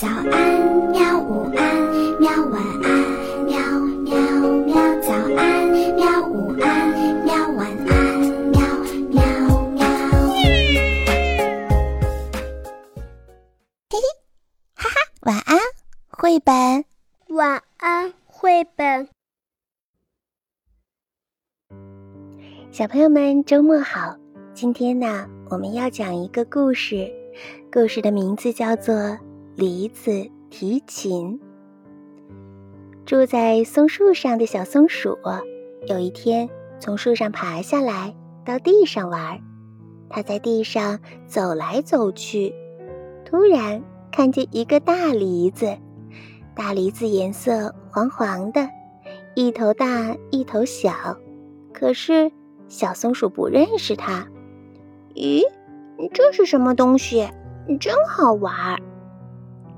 早安，喵！午安，喵！晚安，喵喵喵！早安，喵！午安，喵！晚安，喵喵喵！嘿嘿，哈哈，晚安，绘本。晚安，绘本。小朋友们，周末好！今天呢，我们要讲一个故事，故事的名字叫做《梨子提琴》。住在松树上的小松鼠，有一天从树上爬下来，到地上玩。它在地上走来走去，突然看见一个大梨子，大梨子颜色黄黄的，一头大一头小，可是。小松鼠不认识它。咦，这是什么东西？真好玩儿。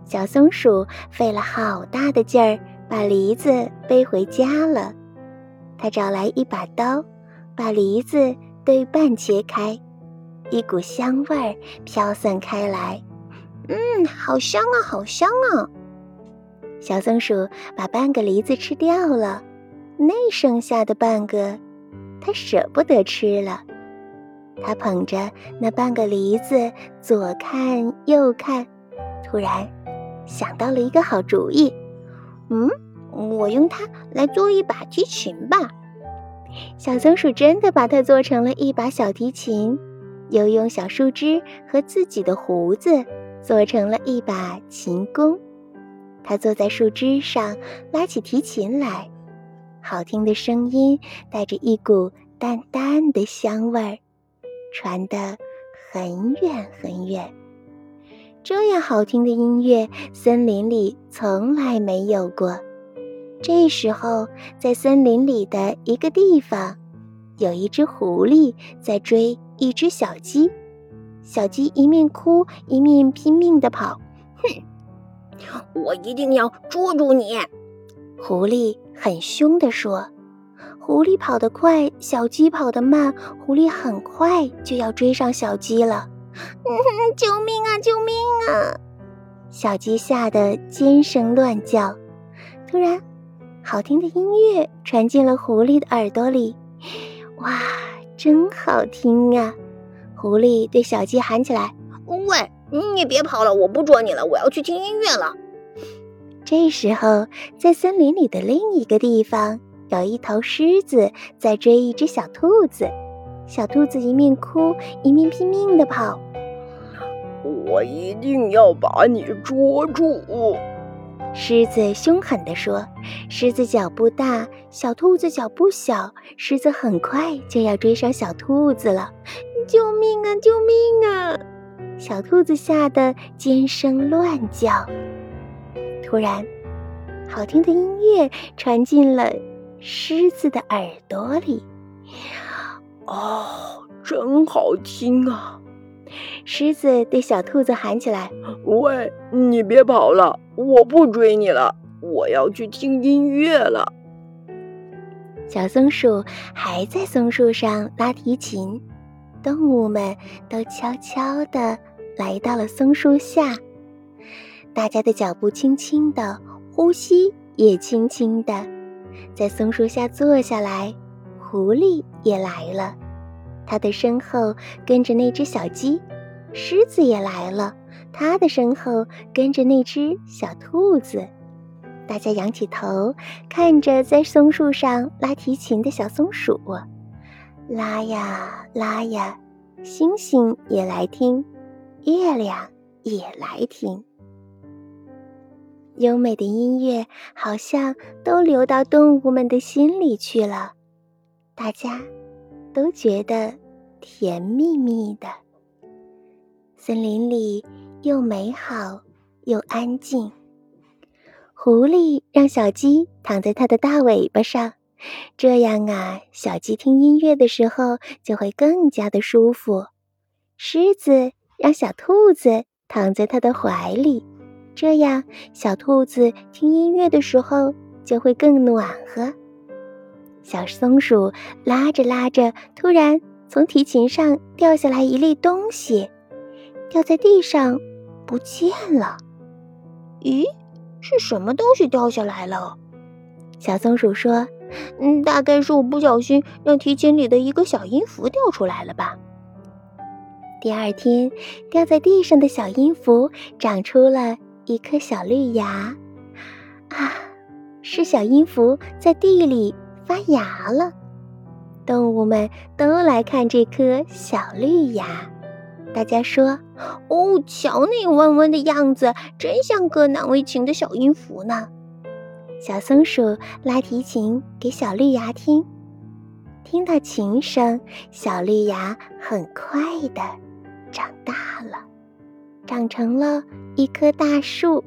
小松鼠费了好大的劲儿把梨子背回家了。它找来一把刀，把梨子对半切开，一股香味儿飘散开来。嗯，好香啊，好香啊！小松鼠把半个梨子吃掉了，那剩下的半个。他舍不得吃了，他捧着那半个梨子左看右看，突然想到了一个好主意。嗯，我用它来做一把提琴吧。小松鼠真的把它做成了一把小提琴，又用小树枝和自己的胡子做成了一把琴弓。它坐在树枝上，拉起提琴来。好听的声音带着一股淡淡的香味儿，传得很远很远。这样好听的音乐，森林里从来没有过。这时候，在森林里的一个地方，有一只狐狸在追一只小鸡。小鸡一面哭一面拼命地跑。哼，我一定要捉住你！狐狸很凶地说：“狐狸跑得快，小鸡跑得慢。狐狸很快就要追上小鸡了。嗯 救命啊！救命啊！”小鸡吓得尖声乱叫。突然，好听的音乐传进了狐狸的耳朵里。哇，真好听啊！狐狸对小鸡喊起来：“喂，你别跑了，我不捉你了，我要去听音乐了。”这时候，在森林里的另一个地方，有一头狮子在追一只小兔子。小兔子一面哭，一面拼命地跑。我一定要把你捉住！狮子凶狠地说。狮子脚步大，小兔子脚步小，狮子很快就要追上小兔子了。救命啊！救命啊！小兔子吓得尖声乱叫。突然，好听的音乐传进了狮子的耳朵里。哦，真好听啊！狮子对小兔子喊起来：“喂，你别跑了，我不追你了，我要去听音乐了。”小松鼠还在松树上拉提琴，动物们都悄悄地来到了松树下。大家的脚步轻轻的，呼吸也轻轻的，在松树下坐下来。狐狸也来了，它的身后跟着那只小鸡；狮子也来了，它的身后跟着那只小兔子。大家仰起头，看着在松树上拉提琴的小松鼠，拉呀拉呀，星星也来听，月亮也来听。优美的音乐好像都流到动物们的心里去了，大家都觉得甜蜜蜜的。森林里又美好又安静。狐狸让小鸡躺在它的大尾巴上，这样啊，小鸡听音乐的时候就会更加的舒服。狮子让小兔子躺在它的怀里。这样，小兔子听音乐的时候就会更暖和。小松鼠拉着拉着，突然从提琴上掉下来一粒东西，掉在地上不见了。咦，是什么东西掉下来了？小松鼠说：“嗯，大概是我不小心让提琴里的一个小音符掉出来了吧。”第二天，掉在地上的小音符长出了一颗小绿芽。啊，是小音符在地里发芽了。动物们都来看这颗小绿芽。大家说：“哦，瞧那弯弯的样子，真像个难为情的小音符呢。”小松鼠拉提琴给小绿芽听，听到琴声，小绿芽很快的长大了，长成了一棵大树。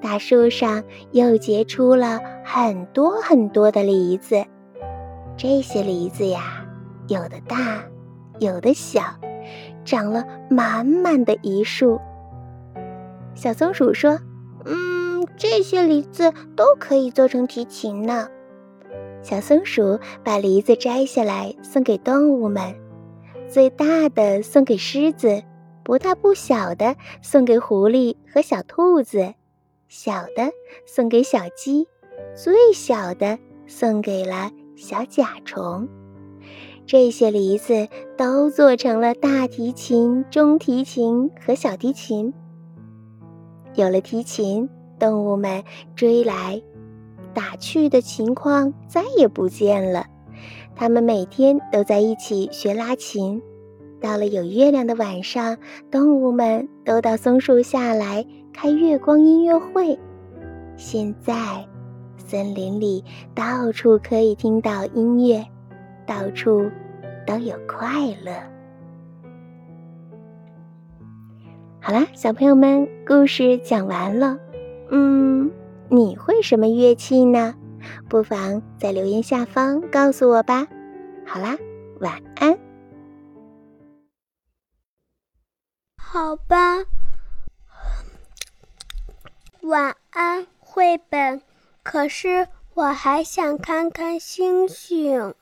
大树上又结出了很多很多的梨子。这些梨子呀，有的大，有的小。长了满满的一树。小松鼠说：“嗯，这些梨子都可以做成提琴呢。”小松鼠把梨子摘下来送给动物们，最大的送给狮子，不大不小的送给狐狸和小兔子，小的送给小鸡，最小的送给了小甲虫。这些梨子都做成了大提琴、中提琴和小提琴。有了提琴，动物们追来打去的情况再也不见了。它们每天都在一起学拉琴。到了有月亮的晚上，动物们都到松树下来开月光音乐会。现在，森林里到处可以听到音乐。到处都有快乐。好啦，小朋友们，故事讲完了。嗯，你会什么乐器呢？不妨在留言下方告诉我吧。好啦，晚安。好吧，晚安，绘本。可是我还想看看星星。